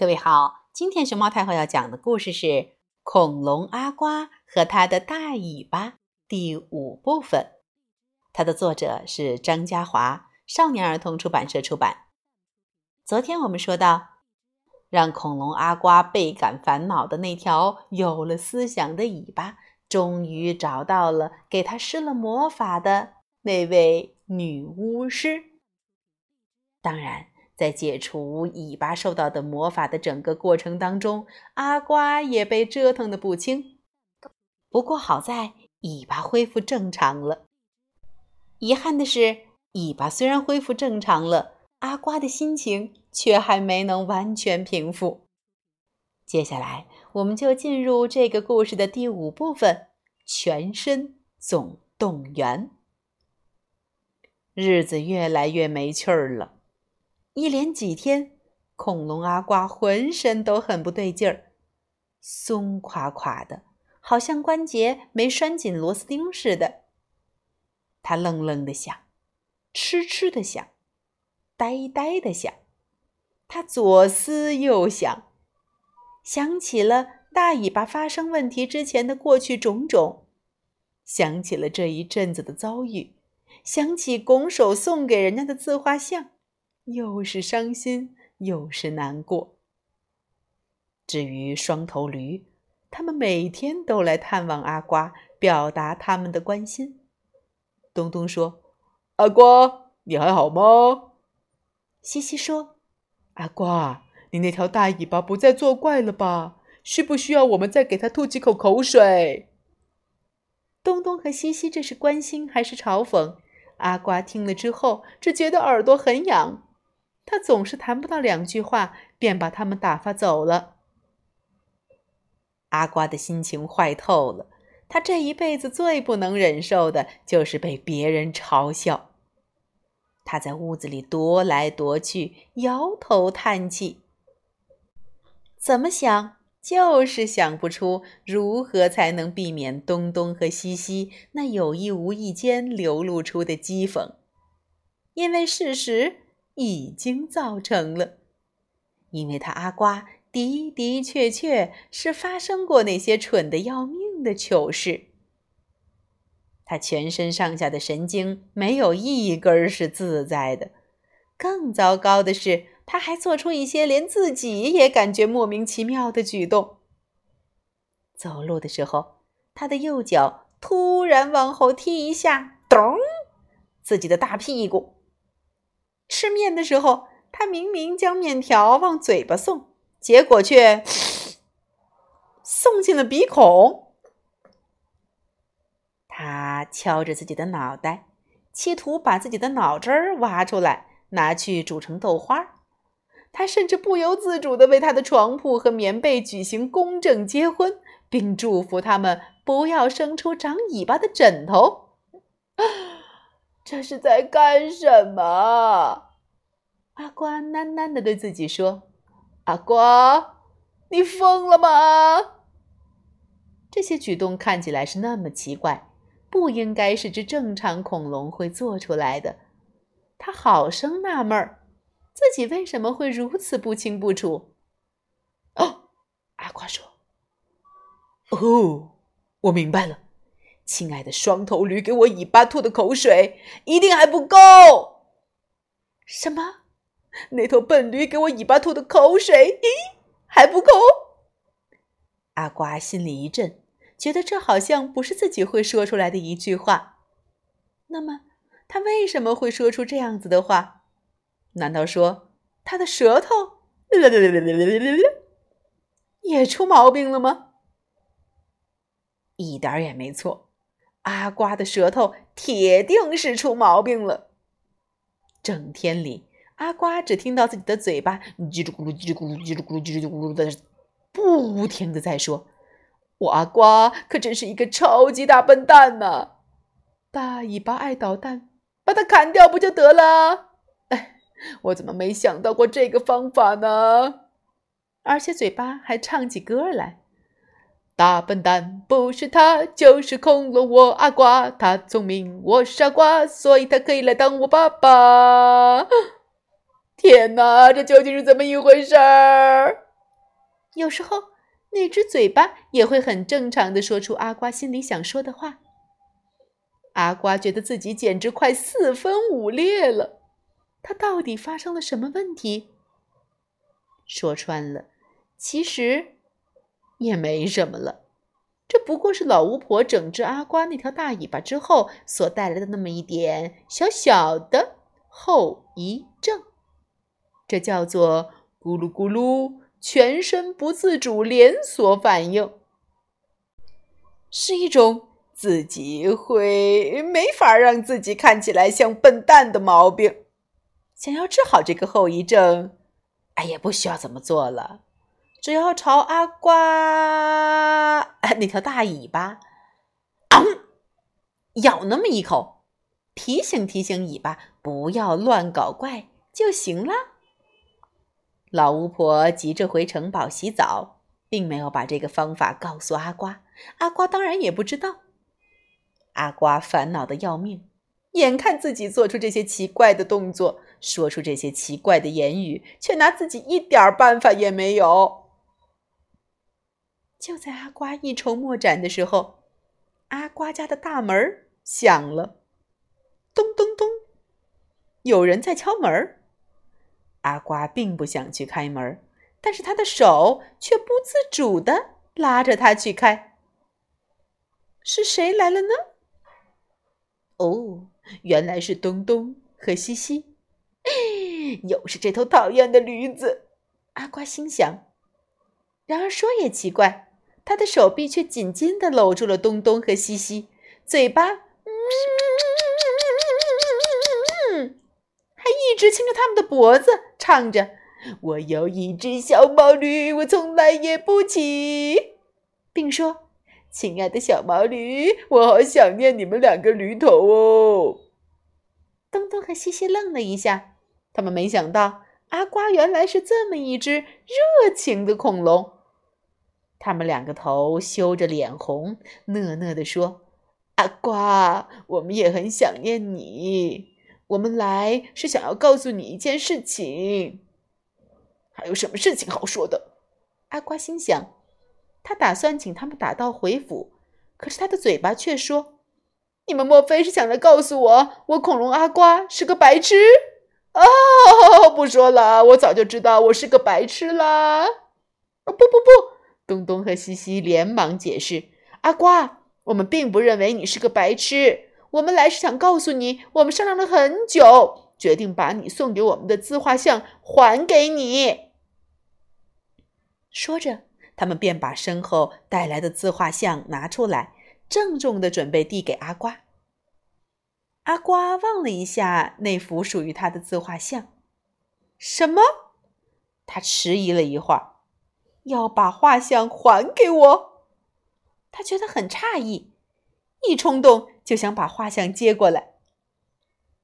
各位好，今天熊猫太后要讲的故事是《恐龙阿瓜和他的大尾巴》第五部分。它的作者是张家华，少年儿童出版社出版。昨天我们说到，让恐龙阿瓜倍感烦恼的那条有了思想的尾巴，终于找到了给他施了魔法的那位女巫师。当然。在解除尾巴受到的魔法的整个过程当中，阿瓜也被折腾的不轻。不过好在尾巴恢复正常了。遗憾的是，尾巴虽然恢复正常了，阿瓜的心情却还没能完全平复。接下来，我们就进入这个故事的第五部分——全身总动员。日子越来越没趣儿了。一连几天，恐龙阿瓜浑身都很不对劲儿，松垮垮的，好像关节没拴紧螺丝钉似的。他愣愣的想，痴痴的想，呆呆的想。他左思右想，想起了大尾巴发生问题之前的过去种种，想起了这一阵子的遭遇，想起拱手送给人家的自画像。又是伤心又是难过。至于双头驴，他们每天都来探望阿瓜，表达他们的关心。东东说：“阿瓜，你还好吗？”西西说：“阿瓜，你那条大尾巴不再作怪了吧？需不需要我们再给它吐几口口水？”东东和西西这是关心还是嘲讽？阿瓜听了之后，只觉得耳朵很痒。他总是谈不到两句话，便把他们打发走了。阿瓜的心情坏透了，他这一辈子最不能忍受的就是被别人嘲笑。他在屋子里踱来踱去，摇头叹气，怎么想就是想不出如何才能避免东东和西西那有意无意间流露出的讥讽，因为事实。已经造成了，因为他阿瓜的的确确是发生过那些蠢的要命的糗事。他全身上下的神经没有一根是自在的，更糟糕的是，他还做出一些连自己也感觉莫名其妙的举动。走路的时候，他的右脚突然往后踢一下，咚，自己的大屁股。吃面的时候，他明明将面条往嘴巴送，结果却送进了鼻孔。他敲着自己的脑袋，企图把自己的脑汁儿挖出来，拿去煮成豆花。他甚至不由自主的为他的床铺和棉被举行公证结婚，并祝福他们不要生出长尾巴的枕头。这是在干什么？阿瓜喃喃的对自己说：“阿瓜，你疯了吗？”这些举动看起来是那么奇怪，不应该是只正常恐龙会做出来的。他好生纳闷儿，自己为什么会如此不清不楚。哦，阿瓜说：“哦，我明白了。”亲爱的双头驴，给我尾巴吐的口水一定还不够。什么？那头笨驴给我尾巴吐的口水，咦，还不够？阿瓜心里一震，觉得这好像不是自己会说出来的一句话。那么，他为什么会说出这样子的话？难道说他的舌头也出毛病了吗？一点也没错。阿瓜的舌头铁定是出毛病了。整天里，阿瓜只听到自己的嘴巴叽里咕噜、叽里咕噜、叽里咕噜、叽里咕噜的，不停的在说：“我阿瓜可真是一个超级大笨蛋呢！大尾巴爱捣蛋，把它砍掉不就得了？哎，我怎么没想到过这个方法呢？而且嘴巴还唱起歌来。”大笨蛋不是他，就是恐龙我阿瓜。他聪明，我傻瓜，所以他可以来当我爸爸。天哪，这究竟是怎么一回事儿？有时候，那只嘴巴也会很正常的说出阿瓜心里想说的话。阿瓜觉得自己简直快四分五裂了，他到底发生了什么问题？说穿了，其实也没什么了，这不过是老巫婆整治阿瓜那条大尾巴之后所带来的那么一点小小的后遗症，这叫做咕噜咕噜。全身不自主连锁反应，是一种自己会没法让自己看起来像笨蛋的毛病。想要治好这个后遗症，哎，也不需要怎么做了，只要朝阿瓜那条大尾巴，咬那么一口，提醒提醒尾巴不要乱搞怪就行了。老巫婆急着回城堡洗澡，并没有把这个方法告诉阿瓜。阿瓜当然也不知道。阿瓜烦恼的要命，眼看自己做出这些奇怪的动作，说出这些奇怪的言语，却拿自己一点办法也没有。就在阿瓜一筹莫展的时候，阿瓜家的大门响了，咚咚咚，有人在敲门。阿瓜并不想去开门，但是他的手却不自主的拉着他去开。是谁来了呢？哦，原来是东东和西西。又是这头讨厌的驴子！阿瓜心想。然而说也奇怪，他的手臂却紧紧的搂住了东东和西西，嘴巴嗯，还一直亲着他们的脖子。唱着：“我有一只小毛驴，我从来也不骑。”并说：“亲爱的小毛驴，我好想念你们两个驴头哦。”东东和西西愣了一下，他们没想到阿瓜原来是这么一只热情的恐龙。他们两个头羞着脸红，讷讷地说：“阿瓜，我们也很想念你。”我们来是想要告诉你一件事情，还有什么事情好说的？阿瓜心想，他打算请他们打道回府，可是他的嘴巴却说：“你们莫非是想来告诉我，我恐龙阿瓜是个白痴？”哦，不说了，我早就知道我是个白痴啦！不不不，东东和西西连忙解释：“阿瓜，我们并不认为你是个白痴。”我们来是想告诉你，我们商量了很久，决定把你送给我们的自画像还给你。说着，他们便把身后带来的自画像拿出来，郑重的准备递给阿瓜。阿瓜望了一下那幅属于他的自画像，什么？他迟疑了一会儿，要把画像还给我？他觉得很诧异，一冲动。就想把画像接过来，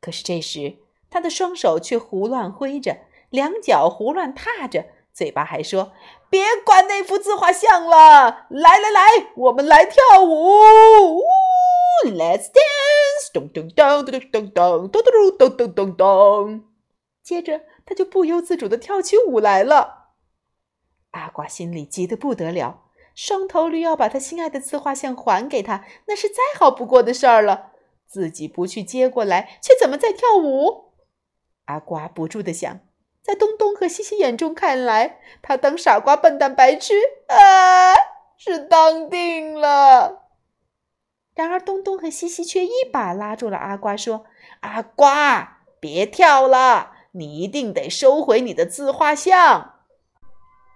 可是这时他的双手却胡乱挥着，两脚胡乱踏着，嘴巴还说：“别管那幅自画像了，来来来，我们来跳舞，Let's dance！” 咚咚咚咚咚咚咚咚咚咚咚咚咚。接着他就不由自主的跳起舞来了。阿瓜心里急得不得了。双头驴要把他心爱的自画像还给他，那是再好不过的事儿了。自己不去接过来，却怎么在跳舞？阿瓜不住的想，在东东和西西眼中看来，他当傻瓜、笨蛋、白痴啊，是当定了。然而东东和西西却一把拉住了阿瓜，说：“阿瓜，别跳了，你一定得收回你的自画像。”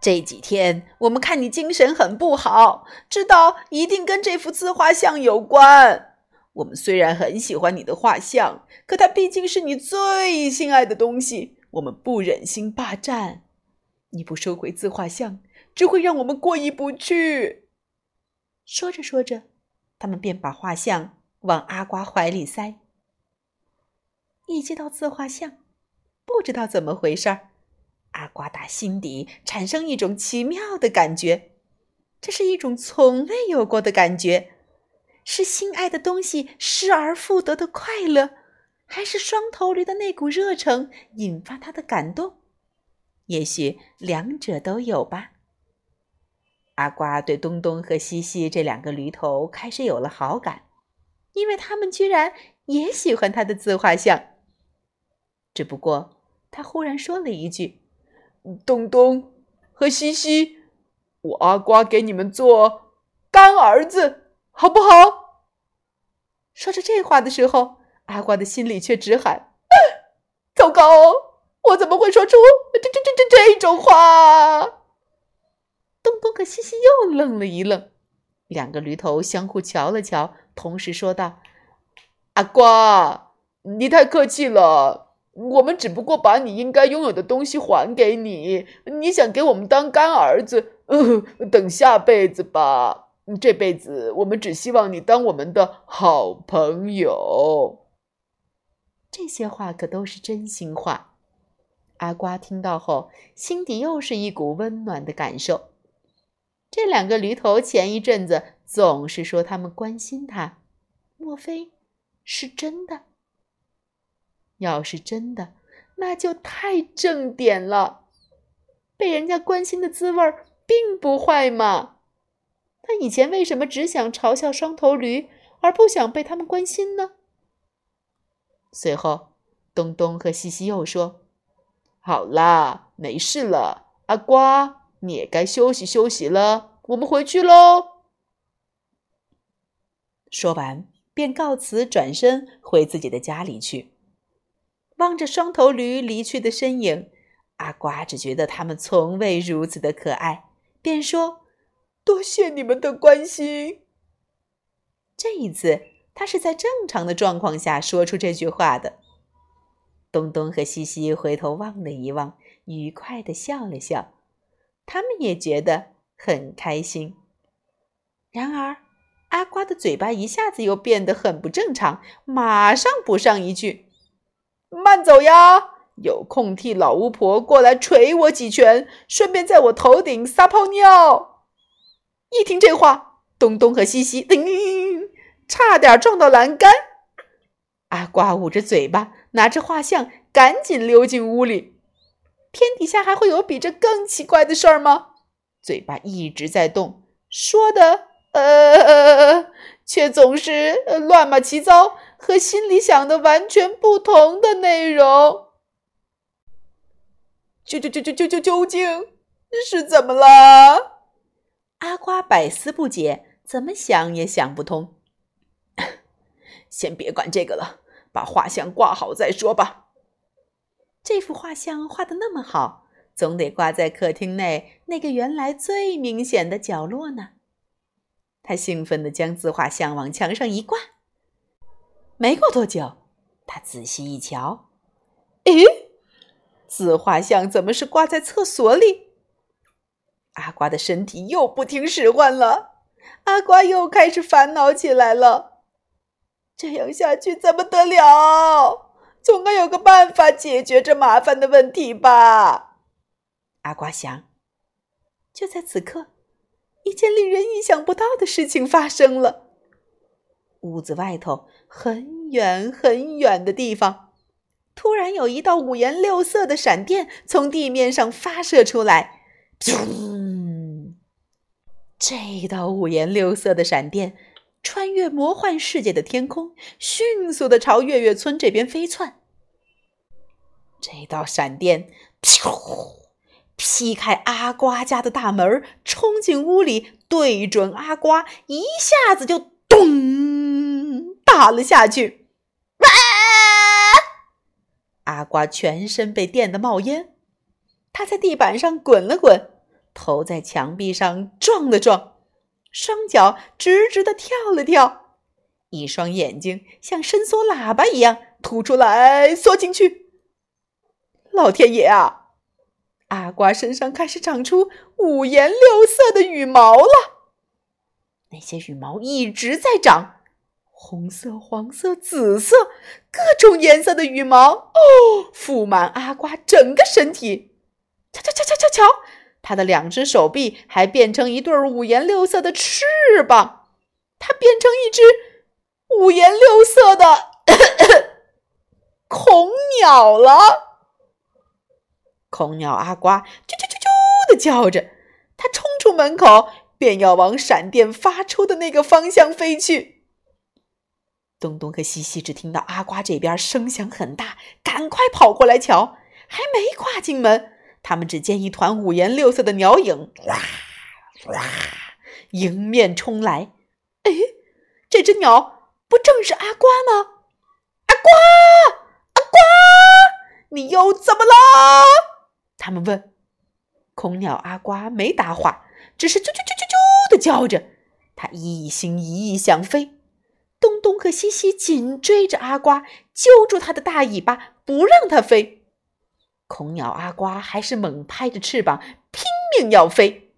这几天我们看你精神很不好，知道一定跟这幅自画像有关。我们虽然很喜欢你的画像，可它毕竟是你最心爱的东西，我们不忍心霸占。你不收回自画像，只会让我们过意不去。说着说着，他们便把画像往阿瓜怀里塞。一接到自画像，不知道怎么回事儿。阿瓜打心底产生一种奇妙的感觉，这是一种从未有过的感觉，是心爱的东西失而复得的快乐，还是双头驴的那股热诚引发他的感动？也许两者都有吧。阿瓜对东东和西西这两个驴头开始有了好感，因为他们居然也喜欢他的自画像。只不过他忽然说了一句：“东东和西西，我阿瓜给你们做干儿子，好不好？”说着这话的时候，阿瓜的心里却直喊：“糟糕！”我怎么会说出这这这这这种话？东东和西西又愣了一愣，两个驴头相互瞧了瞧，同时说道：“阿瓜，你太客气了，我们只不过把你应该拥有的东西还给你。你想给我们当干儿子？等下辈子吧。这辈子我们只希望你当我们的好朋友。”这些话可都是真心话。阿瓜听到后，心底又是一股温暖的感受。这两个驴头前一阵子总是说他们关心他，莫非是真的？要是真的，那就太正点了。被人家关心的滋味并不坏嘛。他以前为什么只想嘲笑双头驴，而不想被他们关心呢？随后，东东和西西又说。好啦，没事了，阿瓜，你也该休息休息了。我们回去喽。说完，便告辞，转身回自己的家里去。望着双头驴离去的身影，阿瓜只觉得他们从未如此的可爱，便说：“多谢你们的关心。”这一次，他是在正常的状况下说出这句话的。东东和西西回头望了一望，愉快的笑了笑，他们也觉得很开心。然而，阿瓜的嘴巴一下子又变得很不正常，马上补上一句：“慢走呀！有空替老巫婆过来捶我几拳，顺便在我头顶撒泡尿。”一听这话，东东和西西叮叮，差点撞到栏杆。阿瓜捂着嘴巴。拿着画像，赶紧溜进屋里。天底下还会有比这更奇怪的事儿吗？嘴巴一直在动，说的呃，却总是乱码七糟，和心里想的完全不同的内容。究究究究究究究竟是怎么了？阿瓜百思不解，怎么想也想不通。先别管这个了。把画像挂好再说吧。这幅画像画的那么好，总得挂在客厅内那个原来最明显的角落呢。他兴奋地将自画像往墙上一挂。没过多久，他仔细一瞧，诶，自画像怎么是挂在厕所里？阿瓜的身体又不听使唤了，阿瓜又开始烦恼起来了。这样下去怎么得了？总该有个办法解决这麻烦的问题吧。阿瓜想。就在此刻，一件令人意想不到的事情发生了。屋子外头很远很远的地方，突然有一道五颜六色的闪电从地面上发射出来。砰！这道五颜六色的闪电。穿越魔幻世界的天空，迅速的朝月月村这边飞窜。这道闪电，劈开阿瓜家的大门，冲进屋里，对准阿瓜，一下子就咚打了下去。啊阿瓜全身被电得冒烟，他在地板上滚了滚，头在墙壁上撞了撞。双脚直直的跳了跳，一双眼睛像伸缩喇叭一样凸出来，缩进去。老天爷啊！阿瓜身上开始长出五颜六色的羽毛了，那些羽毛一直在长，红色、黄色、紫色，各种颜色的羽毛哦，覆满阿瓜整个身体。瞧瞧瞧瞧瞧瞧！他的两只手臂还变成一对五颜六色的翅膀，他变成一只五颜六色的恐鸟了。恐鸟阿瓜啾啾啾啾的叫着，它冲出门口，便要往闪电发出的那个方向飞去。东东和西西只听到阿瓜这边声响很大，赶快跑过来瞧。还没跨进门，他们只见一团五颜六色的鸟影，哇哇，迎面冲来。哎，这只鸟不正是阿瓜吗？阿瓜，阿瓜，你又怎么了？他们问。空鸟阿瓜没答话，只是啾啾啾啾啾的叫着。它一心一意想飞。东东和西西紧追着阿瓜，揪住它的大尾巴，不让它飞。恐鸟阿瓜还是猛拍着翅膀，拼命要飞。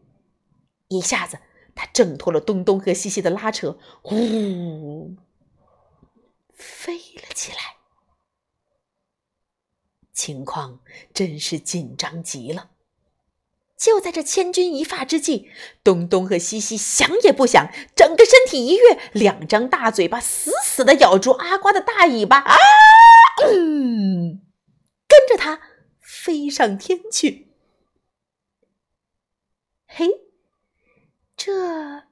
一下子，它挣脱了东东和西西的拉扯，呼，飞了起来。情况真是紧张极了。就在这千钧一发之际，东东和西西想也不想，整个身体一跃，两张大嘴巴死死的咬住阿瓜的大尾巴，啊，嗯，跟着他飞上天去。嘿，这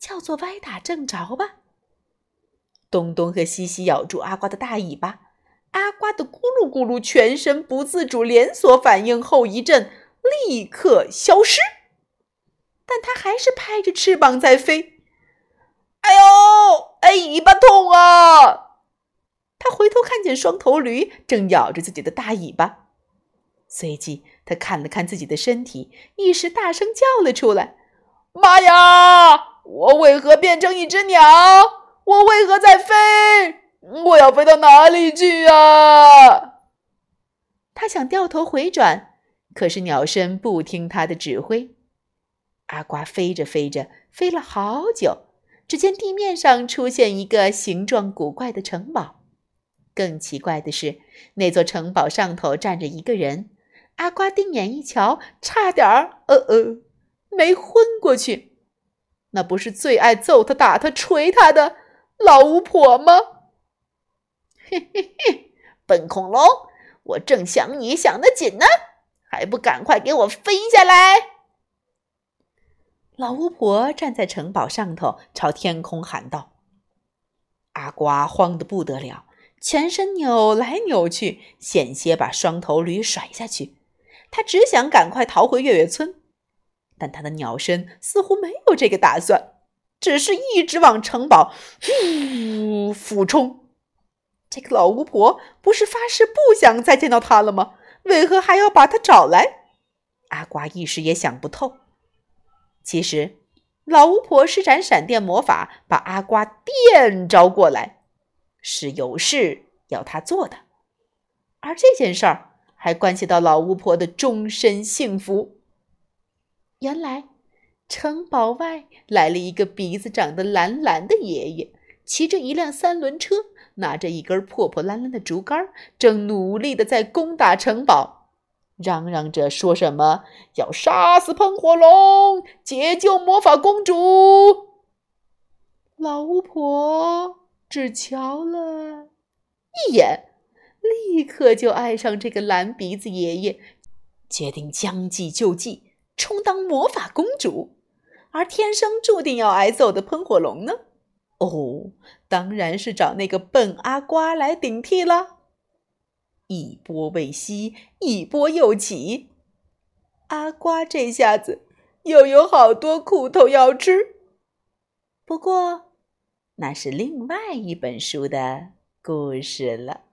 叫做歪打正着吧？东东和西西咬住阿瓜的大尾巴，阿瓜的咕噜咕噜，全身不自主连锁反应后遗症。立刻消失，但它还是拍着翅膀在飞。哎呦，哎，尾巴痛啊！他回头看见双头驴正咬着自己的大尾巴，随即他看了看自己的身体，一时大声叫了出来：“妈呀！我为何变成一只鸟？我为何在飞？我要飞到哪里去啊？”他想掉头回转。可是鸟身不听他的指挥，阿瓜飞着飞着，飞了好久，只见地面上出现一个形状古怪的城堡。更奇怪的是，那座城堡上头站着一个人。阿瓜定眼一瞧，差点儿呃呃没昏过去。那不是最爱揍他、打他、捶他的老巫婆吗？嘿嘿嘿，笨恐龙，我正想你想得紧呢。还不赶快给我飞下来！老巫婆站在城堡上头，朝天空喊道：“阿瓜慌得不得了，全身扭来扭去，险些把双头驴甩下去。他只想赶快逃回月月村，但他的鸟身似乎没有这个打算，只是一直往城堡 呼俯冲。这个老巫婆不是发誓不想再见到他了吗？”为何还要把他找来？阿瓜一时也想不透。其实，老巫婆施展闪电魔法，把阿瓜电招过来，是有事要他做的。而这件事儿还关系到老巫婆的终身幸福。原来，城堡外来了一个鼻子长得蓝蓝的爷爷，骑着一辆三轮车。拿着一根破破烂烂的竹竿，正努力的在攻打城堡，嚷嚷着说什么要杀死喷火龙，解救魔法公主。老巫婆只瞧了一眼，立刻就爱上这个蓝鼻子爷爷，决定将计就计，充当魔法公主。而天生注定要挨揍的喷火龙呢？哦，当然是找那个笨阿瓜来顶替了。一波未息，一波又起，阿瓜这下子又有好多苦头要吃。不过，那是另外一本书的故事了。